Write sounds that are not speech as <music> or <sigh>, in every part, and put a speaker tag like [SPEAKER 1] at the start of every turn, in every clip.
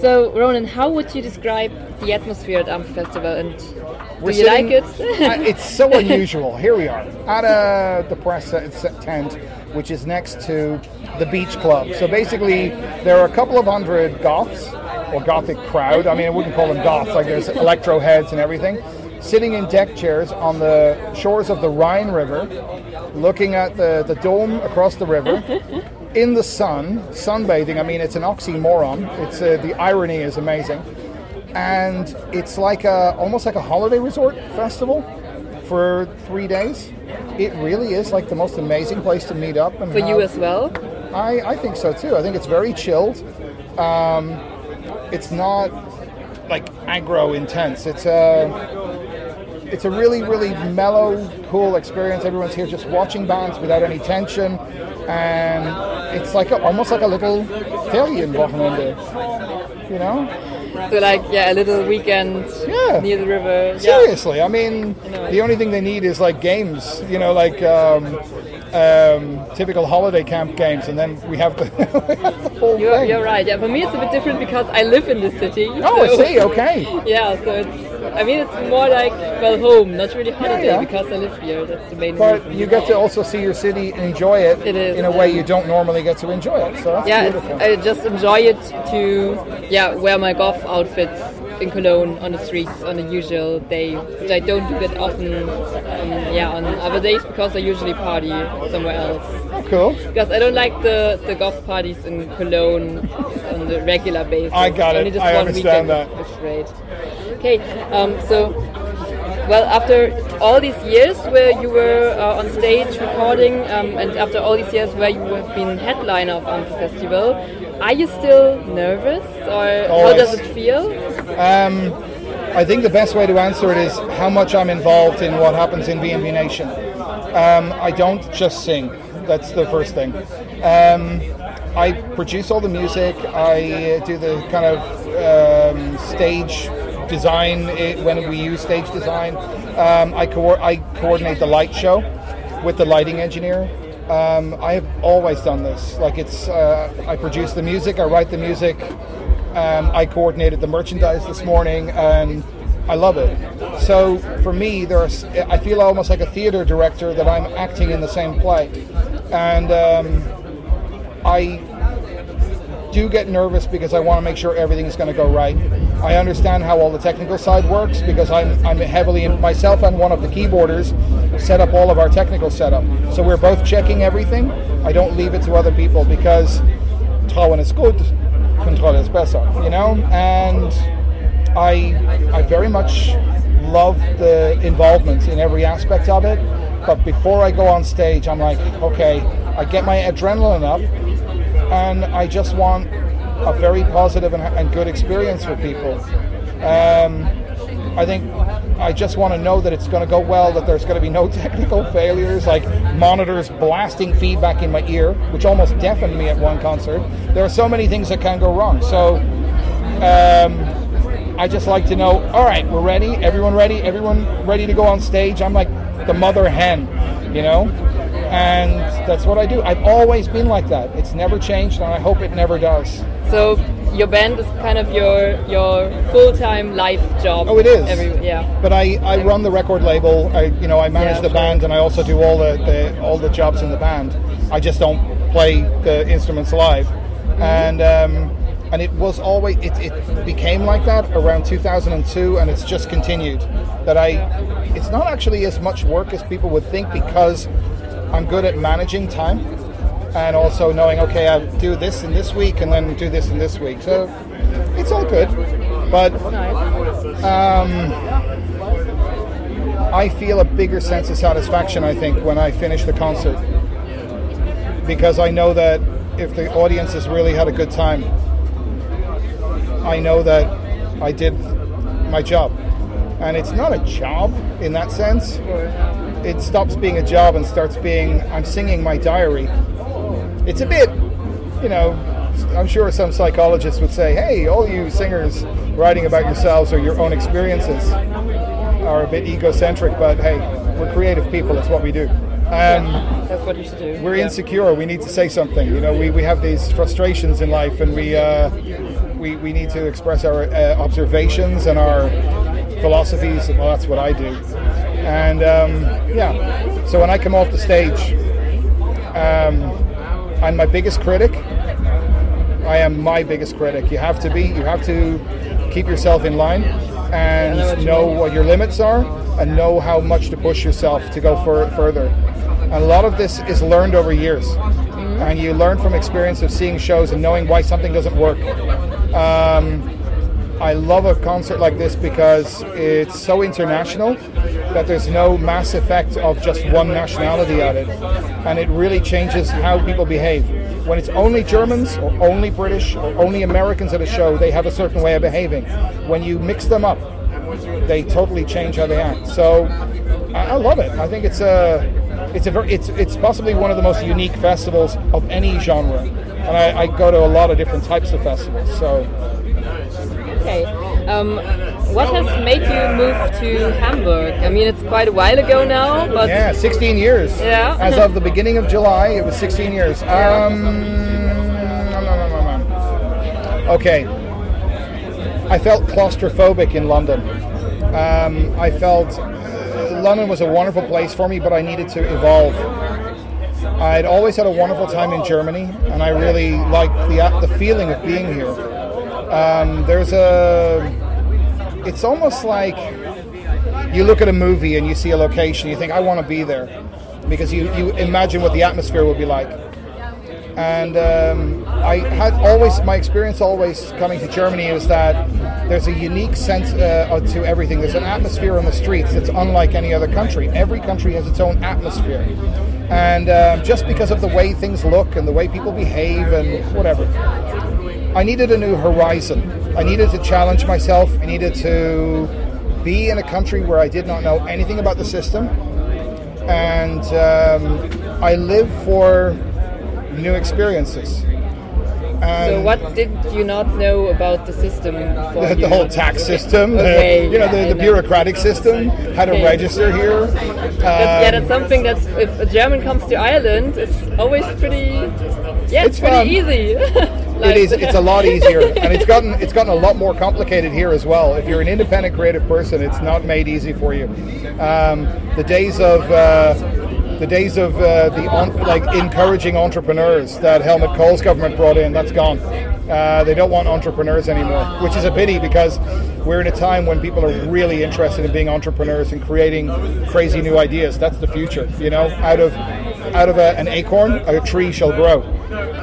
[SPEAKER 1] So, Ronan, how would you describe the atmosphere at Amphi Festival and
[SPEAKER 2] We're
[SPEAKER 1] do you like it?
[SPEAKER 2] Uh, it's so <laughs> unusual. Here we are at uh, the press tent, which is next to the Beach Club. So basically, there are a couple of hundred goths or gothic crowd. I mean, I wouldn't call them goths. Like there's electro heads and everything, sitting in deck chairs on the shores of the Rhine River, looking at the the dome across the river. In the sun, sunbathing. I mean, it's an oxymoron. It's uh, the irony is amazing and it's like a almost like a holiday resort festival for three days. It really is like the most amazing place to meet up and
[SPEAKER 1] For you as well?
[SPEAKER 2] I, I think so too. I think it's very chilled. Um, it's not like aggro intense. It's a it's a really really mellow, cool experience. Everyone's here just watching bands without any tension, and it's like a, almost like a little Ferien Wochenende. You know?
[SPEAKER 1] So, like, yeah, a little weekend
[SPEAKER 2] Yeah.
[SPEAKER 1] near the river. Yeah.
[SPEAKER 2] Seriously, I mean, the only thing they need is like games, you know, like um, um, typical holiday camp games, and then we have the, <laughs> the
[SPEAKER 1] You're, you're right. Yeah, for me it's a bit different because I live in the city.
[SPEAKER 2] Oh, I see. Okay. <laughs>
[SPEAKER 1] Yeah, so it's. I mean, it's more like well, home, not really holiday
[SPEAKER 2] yeah.
[SPEAKER 1] because I live here. That's the main
[SPEAKER 2] But
[SPEAKER 1] reason.
[SPEAKER 2] you get to also see your city and enjoy it,
[SPEAKER 1] It is.
[SPEAKER 2] in a way you don't normally get to enjoy it. So that's
[SPEAKER 1] yeah. I just enjoy it to yeah wear my goth outfits in Cologne on the streets on a usual day, which I don't do that often. Um, yeah, on other days because I usually party somewhere else.
[SPEAKER 2] oh, cool.
[SPEAKER 1] Because I don't like the, the goth parties in Cologne on the regular basis.
[SPEAKER 2] I got it.
[SPEAKER 1] Only just
[SPEAKER 2] I
[SPEAKER 1] one
[SPEAKER 2] understand
[SPEAKER 1] weekend
[SPEAKER 2] that.
[SPEAKER 1] is great. Okay, um, so well, after all these years where you were uh, on stage recording, um, and after all these years where you have been headliner of Amphi Festival, are you still nervous, or how does it feel?
[SPEAKER 2] Um, I think the best way to answer it is how much I'm involved in what happens in VNV Nation. Um, I don't just sing. That's the first thing. Um, I produce all the music. I do the kind of um, stage design it, when we use stage design. Um, I, co- I coordinate the light show with the lighting engineer. Um, I have always done this. Like it's, uh, I produce the music, I write the music. Um, I coordinated the merchandise this morning, and I love it. So for me, there's, I feel almost like a theater director that I'm acting in the same play, and um, I do get nervous because I want to make sure everything's going to go right. I understand how all the technical side works because I'm, I'm heavily in myself and one of the keyboarders set up all of our technical setup. So we're both checking everything. I don't leave it to other people because trauen ist gut, Kontrolle ist besser, you know? And I, I very much love the involvement in every aspect of it. But before I go on stage, I'm like, okay, I get my adrenaline up and I just want a very positive and, and good experience for people. Um, I think I just want to know that it's going to go well, that there's going to be no <laughs> technical failures, like monitors blasting feedback in my ear, which almost deafened me at one concert. There are so many things that can go wrong. So um, I just like to know, all right, we're ready, everyone ready, everyone ready to go on stage. I'm like the mother hen, you know? And that's what I do. I've always been like that. It's never changed, and I hope it never does.
[SPEAKER 1] So your band is kind of your your full time life job.
[SPEAKER 2] Oh, it is.
[SPEAKER 1] Every, yeah.
[SPEAKER 2] But I, I run the record label. I you know I manage
[SPEAKER 1] Yeah,
[SPEAKER 2] the
[SPEAKER 1] sure.
[SPEAKER 2] band, and I also do all the, the all the jobs in the band. I just don't play the instruments live,
[SPEAKER 1] Mm-hmm.
[SPEAKER 2] and um, and it was always it, it became like that around 2002, and it's just continued. That I, it's not actually as much work as people would think because I'm good at managing time. And also knowing, okay, I do this in this week, and then do this in this week. So it's all good, but
[SPEAKER 1] Nice.
[SPEAKER 2] I feel a bigger sense of satisfaction, I think, when I finish the concert. Because I know that if the audience has really had a good time, I know that I did my job. And it's not a job in that sense. It stops being a job and starts being, I'm singing my diary. It's a bit, you know, I'm sure some psychologists would say, hey, all you singers writing about yourselves or your own experiences are a bit egocentric, but hey, we're creative people. It's what we do. Um,
[SPEAKER 1] That's what you should do.
[SPEAKER 2] we're
[SPEAKER 1] Yeah.
[SPEAKER 2] insecure. We need to say something. You know, we, we have these frustrations in life, and we uh, we we, need to express our uh, observations and our philosophies. Well, that's what I do. And um, yeah, so when I come off the stage, um, I'm my biggest critic. I am my biggest critic. You have to be. You have to keep yourself in line and know what your limits are and know how much to push yourself to go fur- further. And a lot of this is learned over years. And you learn from experience of seeing shows and knowing why something doesn't work. Um, I love a concert like this because it's so international that there's no mass effect of just one nationality at it. And it really changes how people behave. When it's only Germans or only British or only Americans at a show, they have a certain way of behaving. When you mix them up, they totally change how they act. So I, I love it. I think it's a it's a very, it's it's possibly one of the most unique festivals of any genre. And I, I go to a lot of different types of festivals. So
[SPEAKER 1] Okay. Um, what has made you move to Hamburg? I mean, it's quite a while ago now, but
[SPEAKER 2] Yeah, 16 years.
[SPEAKER 1] Yeah.
[SPEAKER 2] As of the beginning of July, it was 16 years. Um, okay. I felt claustrophobic in London. Um, I felt London was a wonderful place for me, but I needed to evolve. I'd always had a wonderful time in Germany, and I really liked the the feeling of being here. Um, there's a. It's almost like you look at a movie and you see a location, you think, I want to be there. Because you, you imagine what the atmosphere will be like. And um, I had always, my experience always coming to Germany is that there's a unique sense uh, to everything. There's an atmosphere on the streets that's unlike any other country. Every country has its own atmosphere. And um, just because of the way things look and the way people behave and whatever, I needed a new horizon. I needed to challenge myself. I needed to be in a country where I did not know anything about the system. And um, I live for new experiences. And
[SPEAKER 1] so what did you not know about the system <laughs>
[SPEAKER 2] the, the whole tax system,
[SPEAKER 1] Okay,
[SPEAKER 2] the, you know,
[SPEAKER 1] yeah,
[SPEAKER 2] the, the
[SPEAKER 1] know.
[SPEAKER 2] bureaucratic system, how to
[SPEAKER 1] Okay.
[SPEAKER 2] register here.
[SPEAKER 1] That's, yeah,
[SPEAKER 2] Um,
[SPEAKER 1] that's something that if a German comes to Ireland, it's always pretty, yeah,
[SPEAKER 2] It's
[SPEAKER 1] it's, pretty
[SPEAKER 2] fun.
[SPEAKER 1] easy. <laughs>
[SPEAKER 2] it is. It's a lot easier, and it's gotten it's gotten a lot more complicated here as well. If you're an independent creative person, it's not made easy for you. Um, the days of uh, the days of uh, the on, like encouraging entrepreneurs that Helmut Kohl's government brought in, that's gone. Uh, they don't want entrepreneurs anymore, which is a pity because we're in a time when people are really interested in being entrepreneurs and creating crazy new ideas. That's the future. You know, out of out of a, an acorn, a tree shall grow.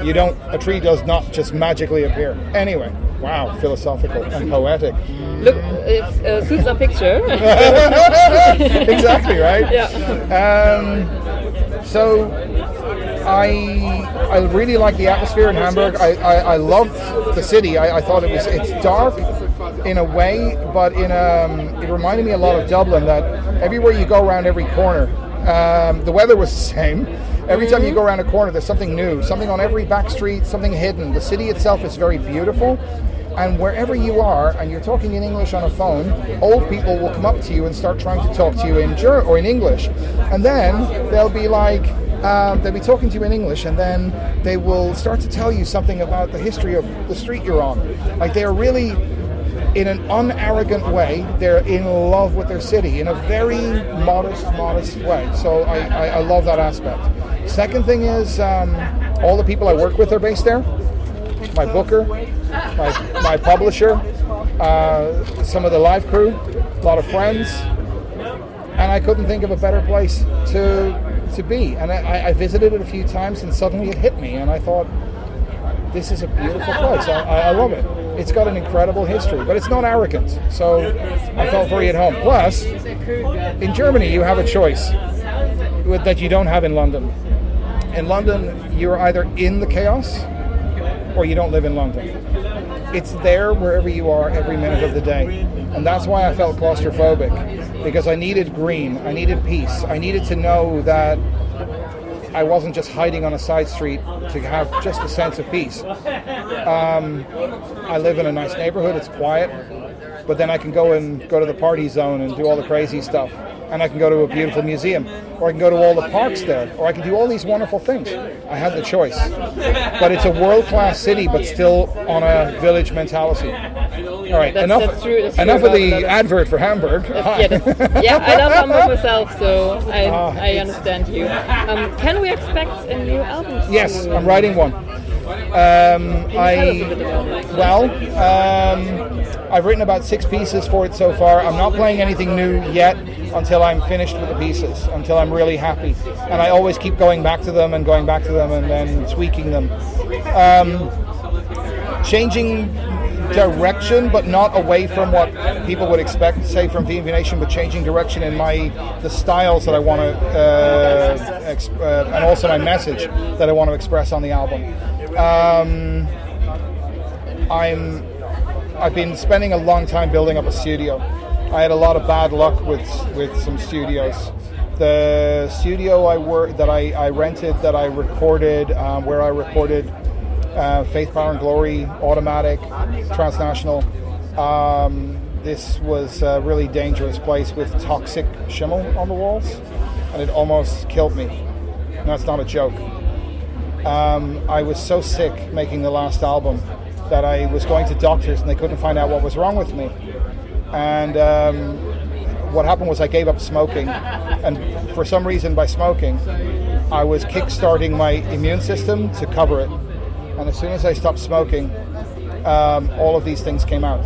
[SPEAKER 2] You don't. A tree does not just magically appear. Anyway, wow, philosophical and poetic.
[SPEAKER 1] Look, it uh, suits our picture. <laughs>
[SPEAKER 2] exactly right.
[SPEAKER 1] yeah.
[SPEAKER 2] Um, so I I really like the atmosphere in Hamburg. I, I, I loved the city. I, I thought it was it's dark in a way, but in um, it reminded me a lot of Dublin. That everywhere you go around every corner, um, the weather was the same. Every time you go around a corner, there's something new, something on every back street, something hidden. The city itself is very beautiful. And wherever you are, and you're talking in English on a phone, old people will come up to you and start trying to talk to you in Ger- or in English, and then they'll be like, um, they'll be talking to you in English, and then they will start to tell you something about the history of the street you're on. Like they are really, in an unarrogant way, they're in love with their city in a very modest, modest way. So I, I, I love that aspect. Second thing is, um, all the people I work with are based there my booker, my, my publisher, uh, some of the live crew, a lot of friends, and I couldn't think of a better place to to be. And I, I visited it a few times, and suddenly it hit me, and I thought, this is a beautiful place. I, I I love it. It's got an incredible history, but it's not arrogant. So I felt very at home. Plus, in Germany, you have a choice that you don't have in London. In London, you're either in the chaos or you don't live in London. It's there wherever you are every minute of the day. And that's why I felt claustrophobic because I needed green, I needed peace, I needed to know that I wasn't just hiding on a side street to have just a sense of peace. Um, I live in a nice neighborhood, it's quiet, but then I can go and go to the party zone and do all the crazy stuff. and I can go to a beautiful museum, or I can go to all the parks there, or I can do all these wonderful things. I had the choice. But it's a world class city, but still on a village mentality. All right,
[SPEAKER 1] That's-
[SPEAKER 2] enough,
[SPEAKER 1] that's true, that's
[SPEAKER 2] enough
[SPEAKER 1] true
[SPEAKER 2] of the advert for Hamburg.
[SPEAKER 1] Yeah, yeah, I love Hamburg <laughs> myself, so I,
[SPEAKER 2] Ah,
[SPEAKER 1] I understand you. Um, can we expect a new album?
[SPEAKER 2] Yes? I'm writing one. Um,
[SPEAKER 1] Can you tell us a
[SPEAKER 2] I well, um, I've written about six pieces for it so far. I'm not playing anything new yet until I'm finished with the pieces, until I'm really happy. And I always keep going back to them and going back to them and then tweaking them. Um, changing direction, but not away from what people would expect, say from VNV Nation, but changing direction in my the styles that I want to, uh, ex- uh, and also my message that I want to express on the album. Um, I'm I've been spending a long time building up a studio. I had a lot of bad luck with with some studios. The studio I work that I, I rented that I recorded um, where I recorded uh, Faith, Power and Glory, Automatic, Transnational. Um, this was a really dangerous place with toxic schimmel on the walls, and it almost killed me. That's not a joke. Um, I was so sick making the last album that I was going to doctors and they couldn't find out what was wrong with me. And um, what happened was I gave up smoking, and for some reason, by smoking, I was kick-starting my immune system to cover it. And as soon as I stopped smoking, um, all of these things came out.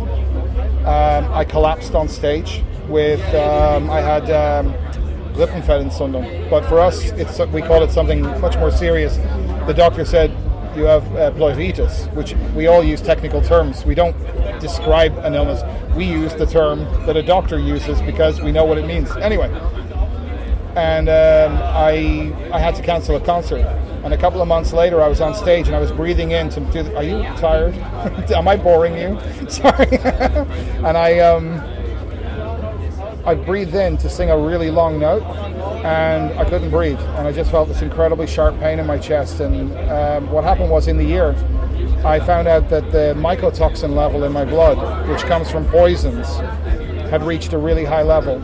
[SPEAKER 2] Um, I collapsed on stage with um, I had um, Rippenfellentzündung, but for us, it's we call it something much more serious. The doctor said you have uh, pleuritis, which we all use technical terms. We don't describe an illness. We use the term that a doctor uses because we know what it means. Anyway, and um, I I had to cancel a concert. And a couple of months later, I was on stage and I was breathing in to are you tired? <laughs> Am I boring you? <laughs> Sorry. <laughs> and I um, I breathed in to sing a really long note, and I couldn't breathe, and I just felt this incredibly sharp pain in my chest. And um, what happened was in the year, I found out that the mycotoxin level in my blood, which comes from poisons, had reached a really high level.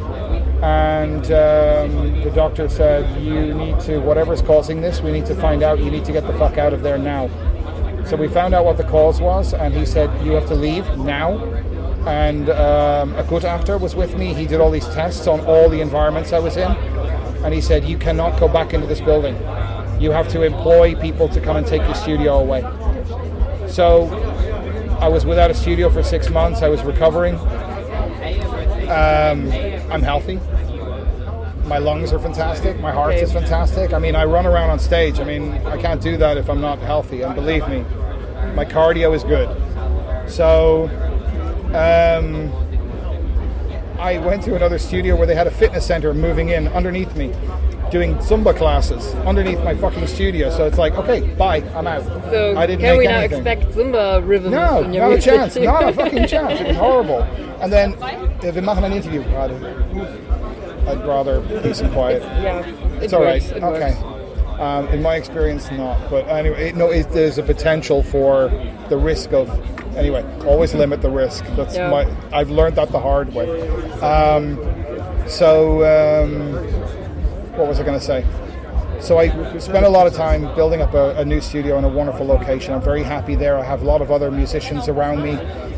[SPEAKER 2] And um, the doctor said, You need to, whatever's causing this, we need to find out. You need to get the fuck out of there now. So we found out what the cause was, and he said, You have to leave now. And um, a good actor was with me. He did all these tests on all the environments I was in. And he said, You cannot go back into this building. You have to employ people to come and take your studio away. So I was without a studio for six months. I was recovering. Um, I'm healthy. My lungs are fantastic. My heart is fantastic. I mean, I run around on stage. I mean, I can't do that if I'm not healthy. And believe me, my cardio is good. So um, I went to another studio where they had a fitness center moving in underneath me, doing Zumba classes underneath my fucking studio. So it's like, okay, bye, I'm out.
[SPEAKER 1] So
[SPEAKER 2] I didn't
[SPEAKER 1] can we now
[SPEAKER 2] anything.
[SPEAKER 1] expect Zumba rhythms
[SPEAKER 2] No,
[SPEAKER 1] in your
[SPEAKER 2] not a chance. Not a fucking <laughs> chance. It was horrible. And then, uh, we machen ein Interview gerade. I'd rather peace and quiet.
[SPEAKER 1] yeah, it
[SPEAKER 2] It's all right.
[SPEAKER 1] works, it
[SPEAKER 2] Okay.
[SPEAKER 1] works.
[SPEAKER 2] Um, in my experience, not. But anyway, it, no, it, there's a potential for the risk of. Anyway, always limit the risk. That's
[SPEAKER 1] Yeah.
[SPEAKER 2] my. I've learned that the hard way. Um, so, um, what was I going to say? So I spent a lot of time building up a, a new studio in a wonderful location. I'm very happy there. I have a lot of other musicians around me,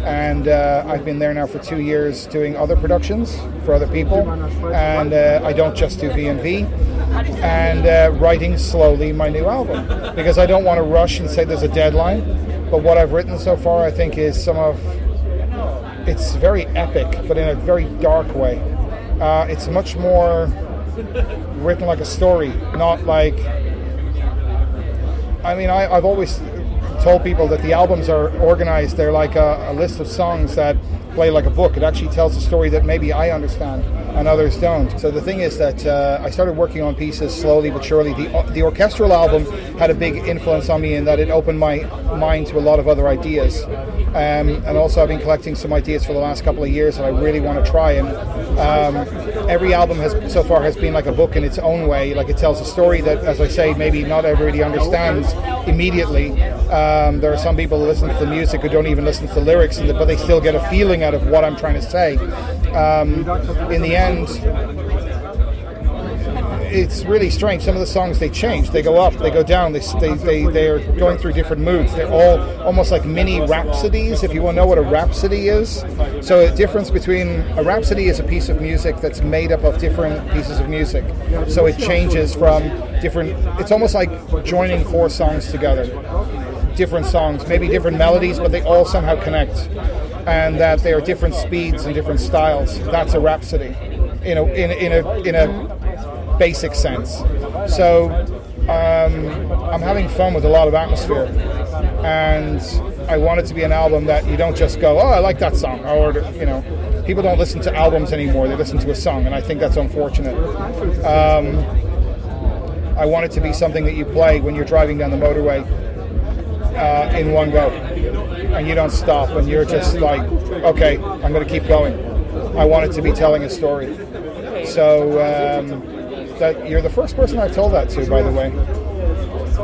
[SPEAKER 2] and uh, I've been there now for two years doing other productions for other people. And uh, I don't just do VNV, and uh, writing slowly my new album because I don't want to rush and say there's a deadline. But what I've written so far, I think, is some of it's very epic, but in a very dark way. Uh, it's much more written like a story, not like. I mean, I, I've always told people that the albums are organized. They're like a, a list of songs that play like a book. It actually tells a story that maybe I understand and others don't. So the thing is that uh, I started working on pieces slowly but surely. The, the orchestral album had a big influence on me in that it opened my mind to a lot of other ideas. Um, and also, I've been collecting some ideas for the last couple of years that I really want to try. And um, every album has so far has been like a book in its own way. Like it tells a story that, as I say, maybe not everybody understands immediately. Um, there are some people who listen to the music who don't even listen to the lyrics, and but they still get a feeling out of what I'm trying to say. Um, in the end, it's really strange. Some of the songs they change. They go up, they go down. They they they they're going through different moods. They're all almost like mini rhapsodies. If you want to know what a rhapsody is, so a difference between a rhapsody is a piece of music that's made up of different pieces of music. So it changes from different. It's almost like joining four songs together. Different songs, maybe different melodies, but they all somehow connect, and that they are different speeds and different styles. That's a rhapsody, you know, in in a in a basic sense. So um, I'm having fun with a lot of atmosphere, and I want it to be an album that you don't just go, oh, I like that song, or you know, people don't listen to albums anymore; they listen to a song, and I think that's unfortunate. Um, I want it to be something that you play when you're driving down the motorway uh, in one go, and you don't stop, and you're just like, okay, I'm going to keep going. I want it to be telling a story. So um, that you're the first person I've told that to, by the way.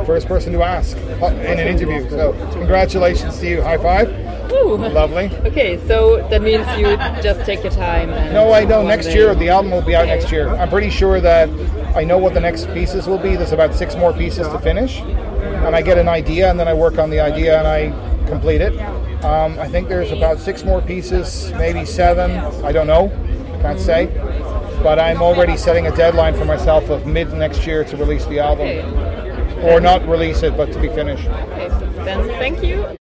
[SPEAKER 2] First person to ask in an interview. So congratulations to you. High five.
[SPEAKER 1] Ooh.
[SPEAKER 2] Lovely.
[SPEAKER 1] Okay, so that means you just take your time. And
[SPEAKER 2] No, I know. Next
[SPEAKER 1] day-
[SPEAKER 2] year, the album will be out
[SPEAKER 1] Okay.
[SPEAKER 2] next year. I'm pretty sure that I know what the next pieces will be. There's about six more pieces to finish, and I get an idea, and then I work on the idea, and I complete it. Um, I think there's about six more pieces, maybe seven. I don't know. Can't say. But I'm already setting a deadline for myself of mid next year to release the album, or not release it, but to be finished.
[SPEAKER 1] Okay, then thank you.